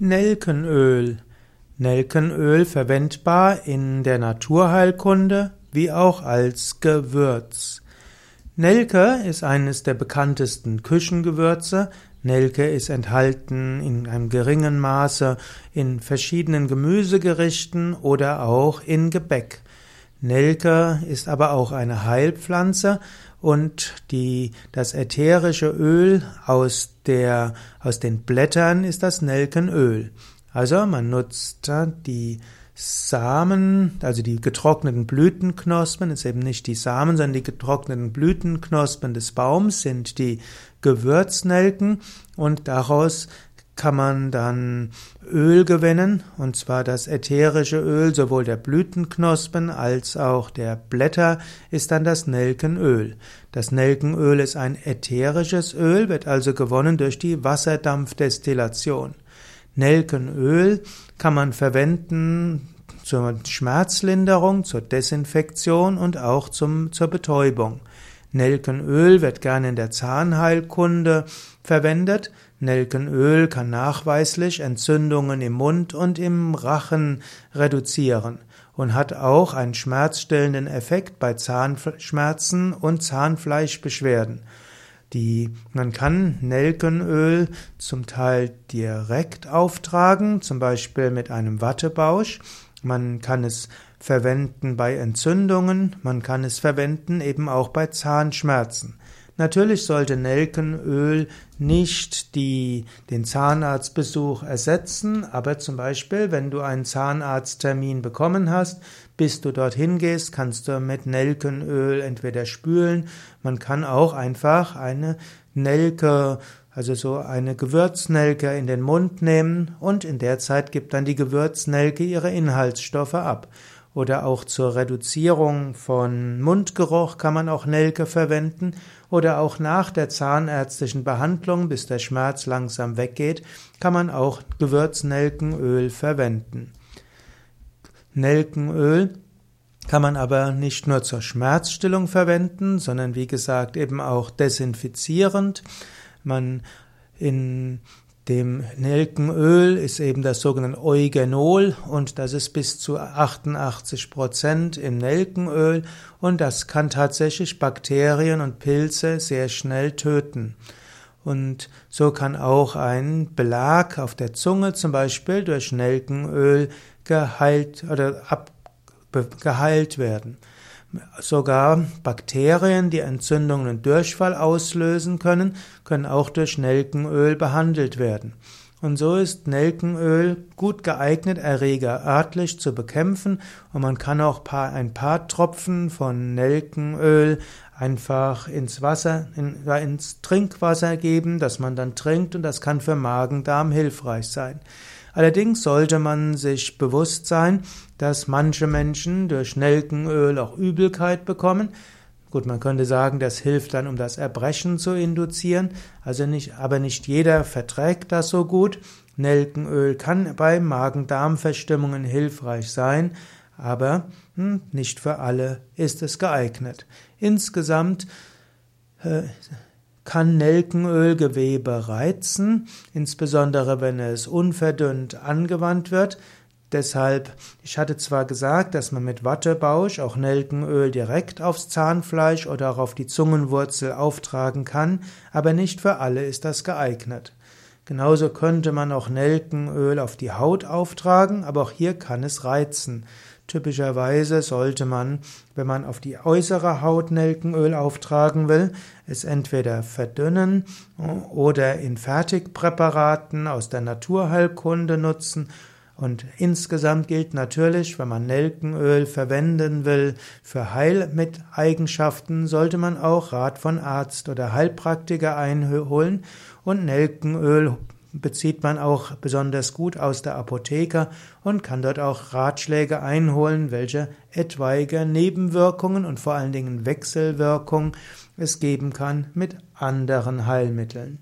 Nelkenöl. Nelkenöl verwendbar in der Naturheilkunde wie auch als Gewürz. Nelke ist eines der bekanntesten Küchengewürze. Nelke ist enthalten in einem geringen Maße in verschiedenen Gemüsegerichten oder auch in Gebäck. Nelke ist aber auch eine Heilpflanze und die, das ätherische Öl aus der, aus den Blättern ist das Nelkenöl. Also man nutzt die Samen, also die getrockneten Blütenknospen, ist eben nicht die Samen, sondern die getrockneten Blütenknospen des Baums sind die Gewürznelken und daraus kann man dann Öl gewinnen, und zwar das ätherische Öl sowohl der Blütenknospen als auch der Blätter ist dann das Nelkenöl. Das Nelkenöl ist ein ätherisches Öl, wird also gewonnen durch die Wasserdampfdestillation. Nelkenöl kann man verwenden zur Schmerzlinderung, zur Desinfektion und auch zum, zur Betäubung. Nelkenöl wird gerne in der Zahnheilkunde verwendet. Nelkenöl kann nachweislich Entzündungen im Mund und im Rachen reduzieren und hat auch einen schmerzstillenden Effekt bei Zahnschmerzen und Zahnfleischbeschwerden. Die, man kann Nelkenöl zum Teil direkt auftragen, zum Beispiel mit einem Wattebausch. Man kann es verwenden bei Entzündungen, man kann es verwenden eben auch bei Zahnschmerzen. Natürlich sollte Nelkenöl nicht die, den Zahnarztbesuch ersetzen, aber zum Beispiel, wenn du einen Zahnarzttermin bekommen hast, bis du dorthin gehst, kannst du mit Nelkenöl entweder spülen, man kann auch einfach eine Nelke also so eine Gewürznelke in den Mund nehmen und in der Zeit gibt dann die Gewürznelke ihre Inhaltsstoffe ab. Oder auch zur Reduzierung von Mundgeruch kann man auch Nelke verwenden oder auch nach der zahnärztlichen Behandlung, bis der Schmerz langsam weggeht, kann man auch Gewürznelkenöl verwenden. Nelkenöl kann man aber nicht nur zur Schmerzstillung verwenden, sondern wie gesagt eben auch desinfizierend. Man in dem Nelkenöl ist eben das sogenannte Eugenol und das ist bis zu 88 Prozent im Nelkenöl und das kann tatsächlich Bakterien und Pilze sehr schnell töten. Und so kann auch ein Belag auf der Zunge zum Beispiel durch Nelkenöl geheilt oder ab, geheilt werden. Sogar Bakterien, die Entzündungen und Durchfall auslösen können, können auch durch Nelkenöl behandelt werden. Und so ist Nelkenöl gut geeignet, Erreger örtlich zu bekämpfen und man kann auch ein paar Tropfen von Nelkenöl einfach ins Wasser, in, ins Trinkwasser geben, das man dann trinkt und das kann für Magen-Darm hilfreich sein. Allerdings sollte man sich bewusst sein, dass manche Menschen durch Nelkenöl auch Übelkeit bekommen. Gut, man könnte sagen, das hilft dann, um das Erbrechen zu induzieren, also nicht, aber nicht jeder verträgt das so gut. Nelkenöl kann bei Magen-Darm-Verstimmungen hilfreich sein, aber hm, nicht für alle ist es geeignet. Insgesamt äh, kann Nelkenölgewebe reizen, insbesondere wenn es unverdünnt angewandt wird. Deshalb, ich hatte zwar gesagt, dass man mit Wattebausch auch Nelkenöl direkt aufs Zahnfleisch oder auch auf die Zungenwurzel auftragen kann, aber nicht für alle ist das geeignet. Genauso könnte man auch Nelkenöl auf die Haut auftragen, aber auch hier kann es reizen. Typischerweise sollte man, wenn man auf die äußere Haut Nelkenöl auftragen will, es entweder verdünnen oder in Fertigpräparaten aus der Naturheilkunde nutzen. Und insgesamt gilt natürlich, wenn man Nelkenöl verwenden will für Heilmiteigenschaften, sollte man auch Rat von Arzt oder Heilpraktiker einholen und Nelkenöl bezieht man auch besonders gut aus der Apotheke und kann dort auch Ratschläge einholen, welche etwaige Nebenwirkungen und vor allen Dingen Wechselwirkungen es geben kann mit anderen Heilmitteln.